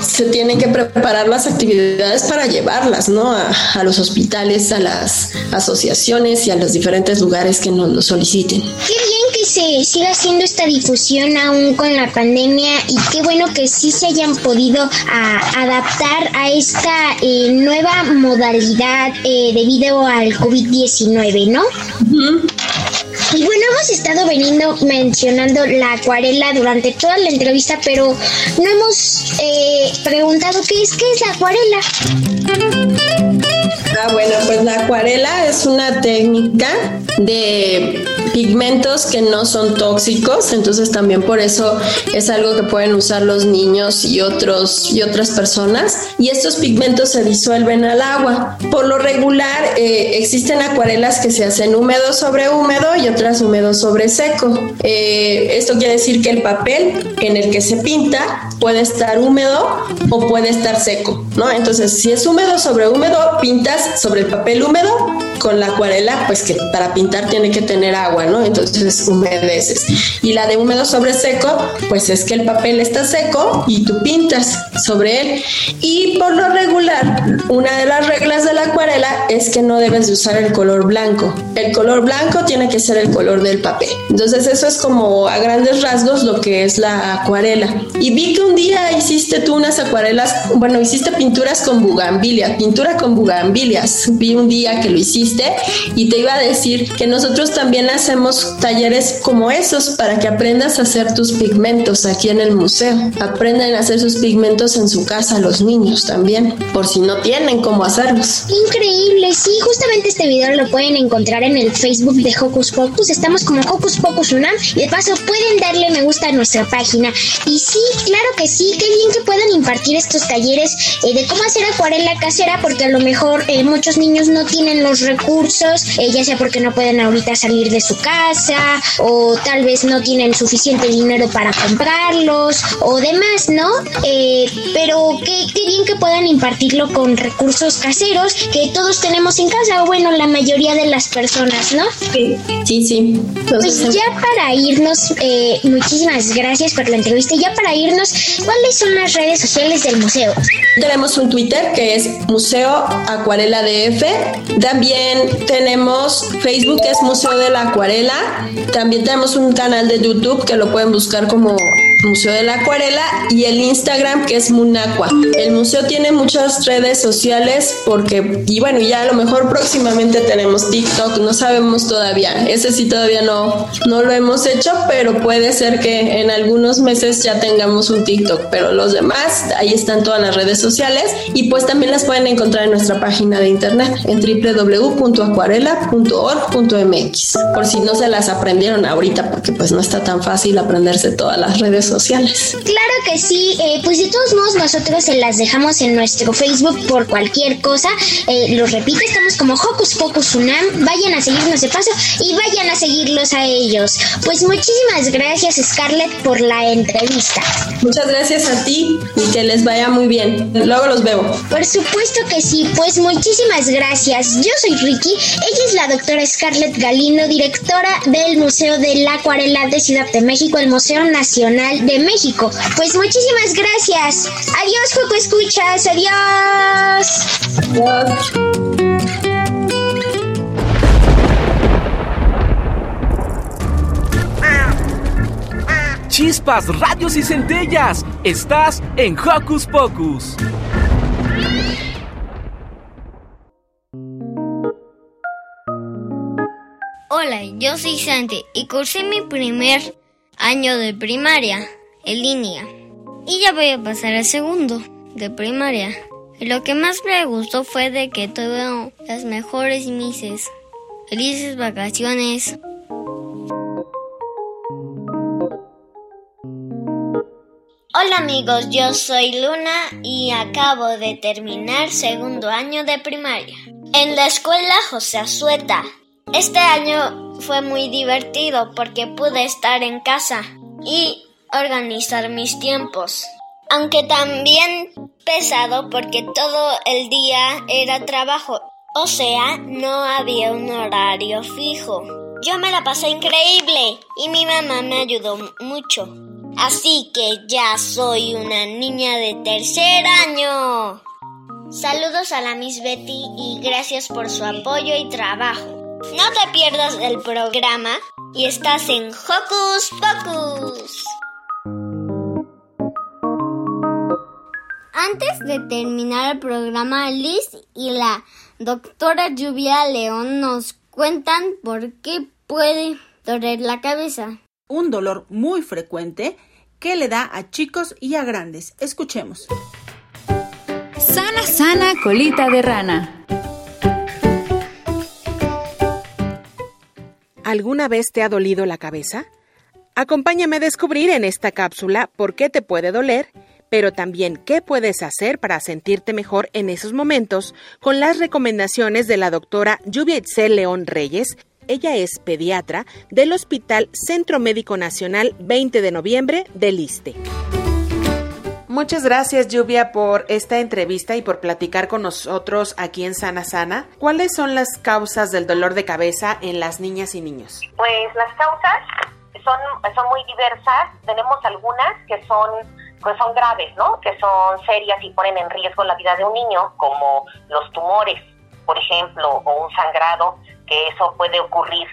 se tienen que preparar las actividades para llevarlas, ¿no? A, a los hospitales, a las asociaciones y a los diferentes lugares que nos lo soliciten. Qué bien que se siga haciendo esta difusión aún con la pandemia y qué bueno que sí se hayan podido a, adaptar a esta eh, nueva modalidad eh, debido al COVID-19, ¿no? Y bueno, hemos estado veniendo mencionando la acuarela durante toda la entrevista, pero no hemos eh, preguntado qué es, qué es la acuarela. Ah, bueno, pues la acuarela es una técnica de pigmentos que no son tóxicos, entonces también por eso es algo que pueden usar los niños y otros y otras personas. Y estos pigmentos se disuelven al agua. Por lo regular eh, existen acuarelas que se hacen húmedo sobre húmedo y otras húmedo sobre seco. Eh, esto quiere decir que el papel en el que se pinta puede estar húmedo o puede estar seco, ¿no? Entonces, si es húmedo sobre húmedo, pintas sobre el papel húmedo con la acuarela, pues que para pintar tiene que tener agua, ¿no? Entonces humedeces. Y la de húmedo sobre seco, pues es que el papel está seco y tú pintas sobre él. Y por lo regular, una de las reglas de la acuarela es que no debes de usar el color blanco. El color blanco tiene que ser el color del papel. Entonces eso es como a grandes rasgos lo que es la acuarela. Y vi que un día hiciste tú unas acuarelas, bueno, hiciste pinturas con bugambilia, pintura con bugambilias. Vi un día que lo hiciste y te iba a decir que nosotros también hacemos talleres como esos para que aprendas a hacer tus pigmentos aquí en el museo. Aprenden a hacer sus pigmentos en su casa los niños también, por si no tienen cómo hacerlos. Increíble, sí, justamente este video lo pueden encontrar en el Facebook de Hocus Pocus. Estamos como Hocus Pocus UNAM. De paso, pueden darle me gusta a nuestra página. Y sí, claro que sí, qué bien que puedan impartir estos talleres eh, de cómo hacer acuarela casera, porque a lo mejor eh, muchos niños no tienen los recursos recursos, eh, ya sea porque no pueden ahorita salir de su casa o tal vez no tienen suficiente dinero para comprarlos o demás, ¿no? Eh, pero qué, qué bien que puedan impartirlo con recursos caseros que todos tenemos en casa, o bueno, la mayoría de las personas, ¿no? Sí, sí. pues ya para irnos, eh, muchísimas gracias por la entrevista. Ya para irnos, ¿cuáles son las redes sociales del museo? Tenemos un Twitter que es Museo Acuarela DF. También tenemos Facebook, que es Museo de la Acuarela. También tenemos un canal de YouTube que lo pueden buscar como Museo de la Acuarela, y el Instagram que es Munacua. El museo tiene muchas redes sociales porque, y bueno, ya a lo mejor próximamente tenemos TikTok, no sabemos todavía. Ese sí todavía no, no lo hemos hecho, pero puede ser que en algunos meses ya tengamos un TikTok. Pero los demás, ahí están todas las redes sociales y pues también las pueden encontrar en nuestra página de internet en www.acuarela.org.mx. Por si no se las aprendieron ahorita, porque pues no está tan fácil aprenderse todas las redes sociales. Claro que sí, eh, pues de todos modos nosotros se las dejamos en nuestro Facebook por cualquier cosa. Eh, los repito, estamos como Hocus Pocus Unam. Vayan a seguirnos de paso y vayan a seguirlos a ellos. Pues muchísimas gracias Scarlett por la entrevista. Muchas gracias a ti y que les vaya muy bien. Luego los veo. Por supuesto que sí, pues muchísimas gracias. Yo soy Ricky, ella es la doctora Scarlett Galindo, directora del Museo de la Acuarela de Ciudad de México, el Museo Nacional de México. Pues muchísimas gracias. Adiós, Joco Escuchas. Adiós. Chispas, radios y centellas. Estás en Hocus Pocus. Hola, yo soy Santi y cursé mi primer año de primaria en línea. Y ya voy a pasar al segundo de primaria. Y lo que más me gustó fue de que tuve las mejores mises. Felices vacaciones. Hola amigos, yo soy Luna y acabo de terminar segundo año de primaria en la escuela José Azueta. Este año fue muy divertido porque pude estar en casa y organizar mis tiempos. Aunque también pesado porque todo el día era trabajo, o sea, no había un horario fijo. Yo me la pasé increíble y mi mamá me ayudó mucho. Así que ya soy una niña de tercer año. Saludos a la Miss Betty y gracias por su apoyo y trabajo. No te pierdas el programa y estás en Hocus Pocus. Antes de terminar el programa, Liz y la doctora Lluvia León nos cuentan por qué puede doler la cabeza. Un dolor muy frecuente que le da a chicos y a grandes. Escuchemos. Sana, sana, colita de rana. ¿Alguna vez te ha dolido la cabeza? Acompáñame a descubrir en esta cápsula por qué te puede doler, pero también qué puedes hacer para sentirte mejor en esos momentos con las recomendaciones de la doctora Lluvia Itzel León Reyes. Ella es pediatra del Hospital Centro Médico Nacional 20 de noviembre del ISTE. Muchas gracias Lluvia por esta entrevista y por platicar con nosotros aquí en Sana Sana. ¿Cuáles son las causas del dolor de cabeza en las niñas y niños? Pues las causas son, son muy diversas. Tenemos algunas que son, pues son graves, ¿no? Que son serias y ponen en riesgo la vida de un niño, como los tumores, por ejemplo, o un sangrado, que eso puede ocurrir,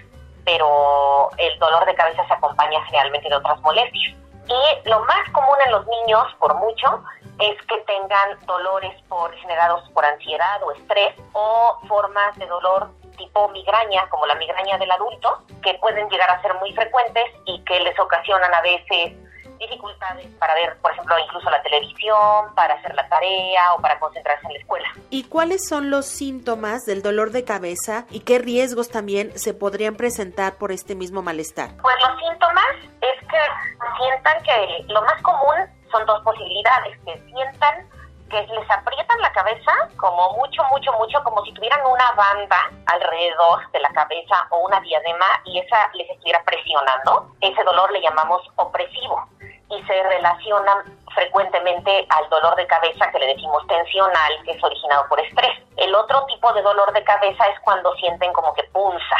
pero el dolor de cabeza se acompaña generalmente de otras molestias. Y lo más común en los niños, por mucho, es que tengan dolores por, generados por ansiedad o estrés o formas de dolor tipo migraña, como la migraña del adulto, que pueden llegar a ser muy frecuentes y que les ocasionan a veces dificultades para ver, por ejemplo, incluso la televisión, para hacer la tarea o para concentrarse en la escuela. ¿Y cuáles son los síntomas del dolor de cabeza y qué riesgos también se podrían presentar por este mismo malestar? Pues los síntomas es que sientan que lo más común son dos posibilidades, que sientan que les aprietan la cabeza como mucho, mucho, mucho, como si tuvieran una banda alrededor de la cabeza o una diadema y esa les estuviera presionando. Ese dolor le llamamos opresivo y se relacionan frecuentemente al dolor de cabeza que le decimos tensional, que es originado por estrés. El otro tipo de dolor de cabeza es cuando sienten como que punza.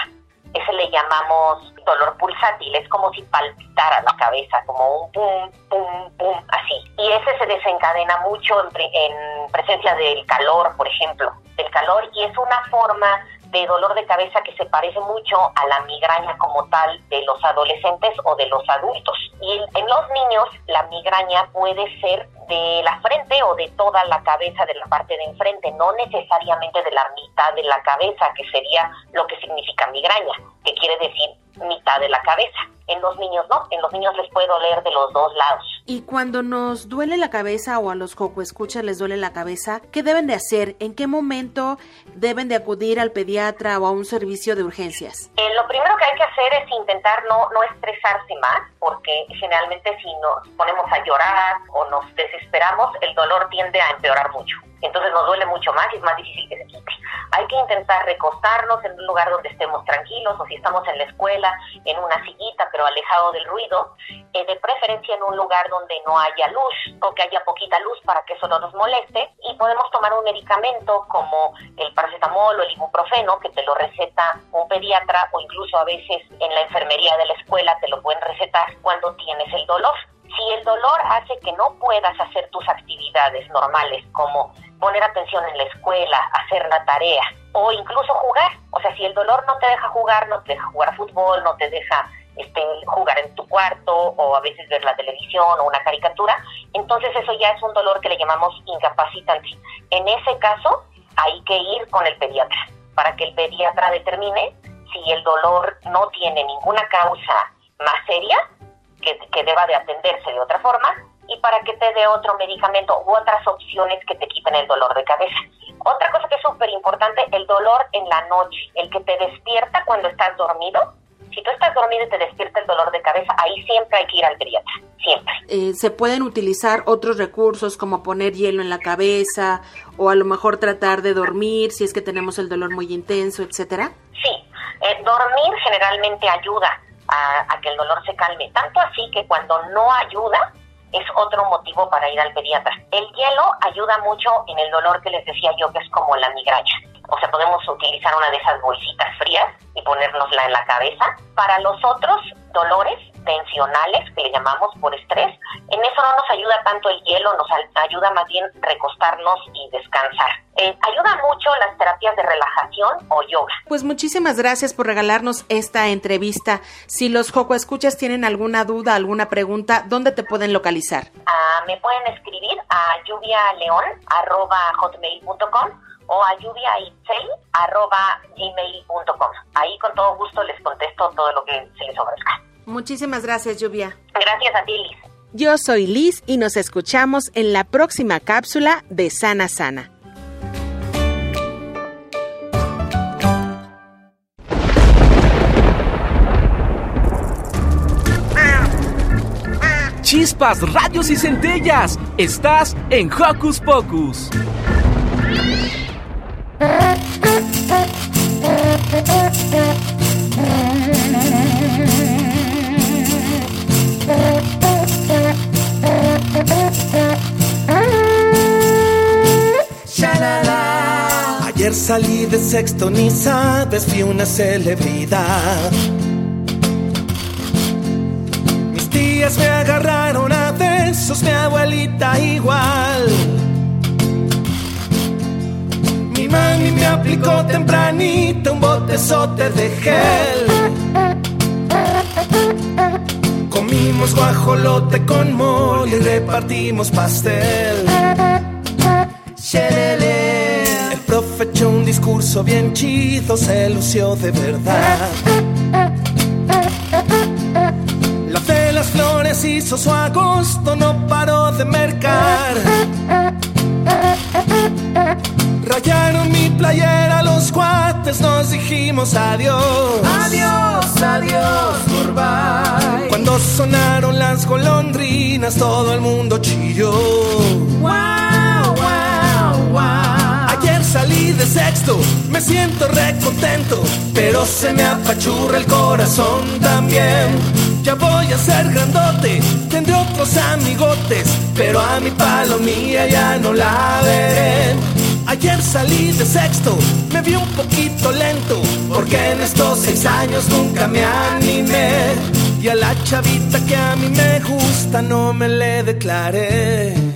Ese le llamamos dolor pulsátil, es como si palpitara la cabeza, como un pum, pum, pum, así. Y ese se desencadena mucho en, pre en presencia del calor, por ejemplo, del calor, y es una forma de dolor de cabeza que se parece mucho a la migraña como tal de los adolescentes o de los adultos. Y en los niños la migraña puede ser de la frente o de toda la cabeza de la parte de enfrente, no necesariamente de la mitad de la cabeza, que sería lo que significa migraña, que quiere decir mitad de la cabeza. En los niños no, en los niños les puede doler de los dos lados. Y cuando nos duele la cabeza o a los coco escuchas les duele la cabeza, ¿qué deben de hacer? ¿En qué momento deben de acudir al pediatra o a un servicio de urgencias? Eh, lo primero que hay que hacer es intentar no, no estresarse más, porque generalmente si nos ponemos a llorar o nos desesperamos, el dolor tiende a empeorar mucho entonces nos duele mucho más y es más difícil que se quite. Hay que intentar recostarnos en un lugar donde estemos tranquilos o si estamos en la escuela, en una sillita pero alejado del ruido, eh, de preferencia en un lugar donde no haya luz o que haya poquita luz para que eso no nos moleste y podemos tomar un medicamento como el paracetamol o el ibuprofeno que te lo receta un pediatra o incluso a veces en la enfermería de la escuela te lo pueden recetar cuando tienes el dolor. Si el dolor hace que no puedas hacer tus actividades normales como poner atención en la escuela, hacer la tarea o incluso jugar. O sea, si el dolor no te deja jugar, no te deja jugar fútbol, no te deja este, jugar en tu cuarto o a veces ver la televisión o una caricatura, entonces eso ya es un dolor que le llamamos incapacitante. En ese caso, hay que ir con el pediatra para que el pediatra determine si el dolor no tiene ninguna causa más seria que, que deba de atenderse de otra forma y para que te dé otro medicamento u otras opciones que te quiten el dolor de cabeza. Otra cosa que es súper importante, el dolor en la noche, el que te despierta cuando estás dormido. Si tú estás dormido y te despierta el dolor de cabeza, ahí siempre hay que ir al pediatra, siempre. Eh, ¿Se pueden utilizar otros recursos como poner hielo en la cabeza o a lo mejor tratar de dormir si es que tenemos el dolor muy intenso, etcétera? Sí, eh, dormir generalmente ayuda a, a que el dolor se calme, tanto así que cuando no ayuda, es otro motivo para ir al pediatra. El hielo ayuda mucho en el dolor que les decía yo, que es como la migraña. O sea, podemos utilizar una de esas bolsitas frías y ponérnosla en la cabeza. Para los otros dolores tensionales, que le llamamos por estrés, en eso no nos ayuda tanto el hielo, nos ayuda más bien recostarnos y descansar. Eh, ayuda mucho las terapias de relajación o yoga. Pues muchísimas gracias por regalarnos esta entrevista. Si los Joco Escuchas tienen alguna duda, alguna pregunta, ¿dónde te pueden localizar? Ah, me pueden escribir a lluvialeón.hotmail.com o a lluviaitzel.gmail.com. Ahí con todo gusto les contesto todo lo que se les ofrezca. Muchísimas gracias, Lluvia. Gracias a ti, Liz. Yo soy Liz y nos escuchamos en la próxima cápsula de Sana Sana. Chispas, radios y centellas. Estás en Hocus Pocus. Ayer salí de sexto, ni sabes, fui una celebridad. Mis tías me agarraron a besos, mi abuelita igual. Mi mami me aplicó tempranito un botezote de gel. Comimos guajolote con mole y repartimos pastel. Discurso bien chido, se lució de verdad. La de las flores hizo su agosto, no paró de mercar. Rayaron mi playera los cuates, nos dijimos adiós. Adiós, adiós, goodbye. Cuando sonaron las golondrinas, todo el mundo chilló. Wow, wow, wow. Salí de sexto, me siento recontento, pero se me apachurra el corazón también. Ya voy a ser grandote, tendré otros amigotes, pero a mi palomía ya no la veré. Ayer salí de sexto, me vi un poquito lento, porque en estos seis años nunca me animé. Y a la chavita que a mí me gusta no me le declaré.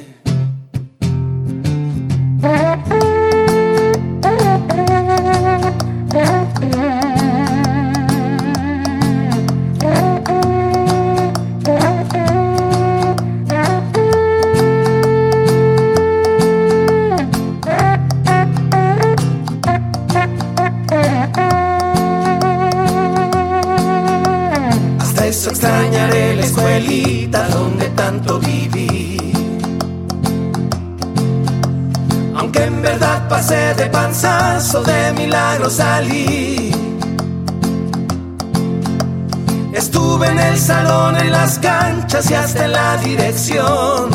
Milagro salí. Estuve en el salón, en las canchas y hasta en la dirección.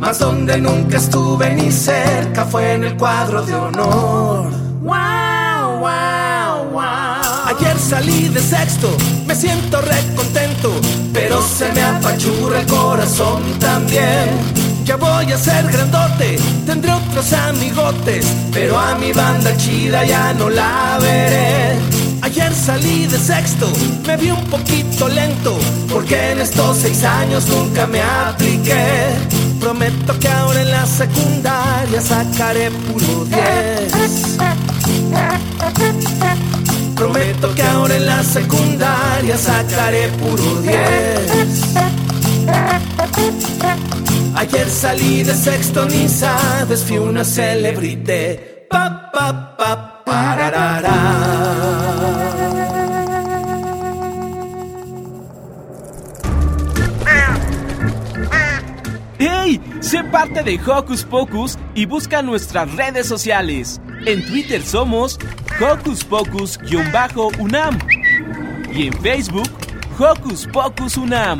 Mas donde nunca estuve ni cerca fue en el cuadro de honor. Wow, wow, wow. Ayer salí de sexto, me siento recontento, pero se me apachurra el corazón también. Ya voy a ser grandote, tendré otros amigotes, pero a mi banda chida ya no la veré. Ayer salí de sexto, me vi un poquito lento, porque en estos seis años nunca me apliqué. Prometo que ahora en la secundaria sacaré puro 10. Prometo que ahora en la secundaria sacaré puro 10. Ayer salí de sexto, ni sabes, fui una celebrité. Pa, pa, pa, pararara. ¡Hey! Sé parte de Hocus Pocus y busca nuestras redes sociales. En Twitter somos Hocus Pocus-UNAM y en Facebook Hocus Pocus UNAM.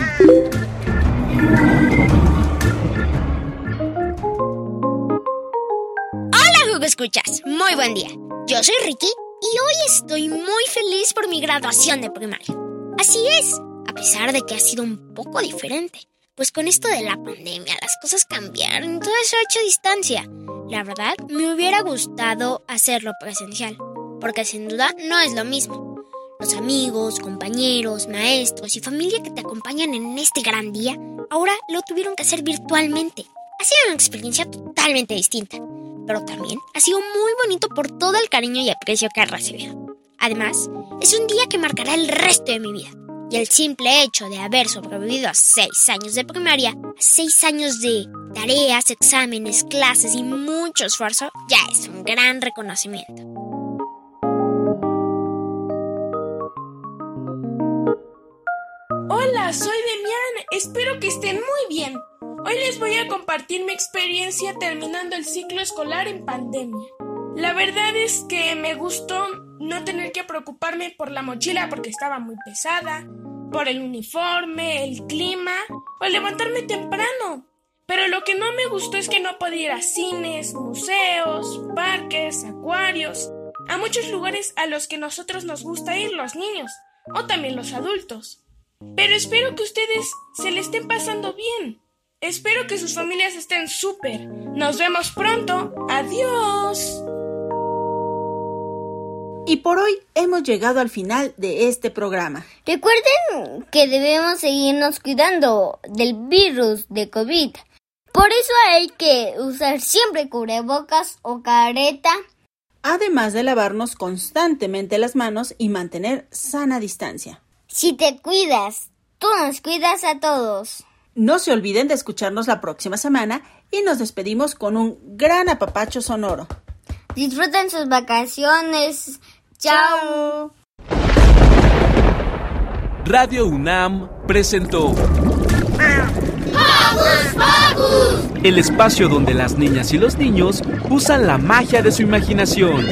Escuchas. Muy buen día. Yo soy Ricky y hoy estoy muy feliz por mi graduación de primaria. Así es, a pesar de que ha sido un poco diferente. Pues con esto de la pandemia las cosas cambiaron todo eso ha hecho distancia. La verdad, me hubiera gustado hacerlo presencial, porque sin duda no es lo mismo. Los amigos, compañeros, maestros y familia que te acompañan en este gran día, ahora lo tuvieron que hacer virtualmente. Ha sido una experiencia totalmente distinta, pero también ha sido muy bonito por todo el cariño y aprecio que he recibido. Además, es un día que marcará el resto de mi vida. Y el simple hecho de haber sobrevivido a seis años de primaria, a seis años de tareas, exámenes, clases y mucho esfuerzo, ya es un gran reconocimiento. Hola, soy Demian. Espero que estén muy bien. Hoy les voy a compartir mi experiencia terminando el ciclo escolar en pandemia. La verdad es que me gustó no tener que preocuparme por la mochila porque estaba muy pesada, por el uniforme, el clima o levantarme temprano. Pero lo que no me gustó es que no podía ir a cines, museos, parques, acuarios, a muchos lugares a los que nosotros nos gusta ir los niños o también los adultos. Pero espero que ustedes se le estén pasando bien. Espero que sus familias estén súper. Nos vemos pronto. Adiós. Y por hoy hemos llegado al final de este programa. Recuerden que debemos seguirnos cuidando del virus de COVID. Por eso hay que usar siempre cubrebocas o careta. Además de lavarnos constantemente las manos y mantener sana distancia. Si te cuidas, tú nos cuidas a todos. No se olviden de escucharnos la próxima semana y nos despedimos con un gran apapacho sonoro. Disfruten sus vacaciones. Chao. Radio UNAM presentó el espacio donde las niñas y los niños usan la magia de su imaginación.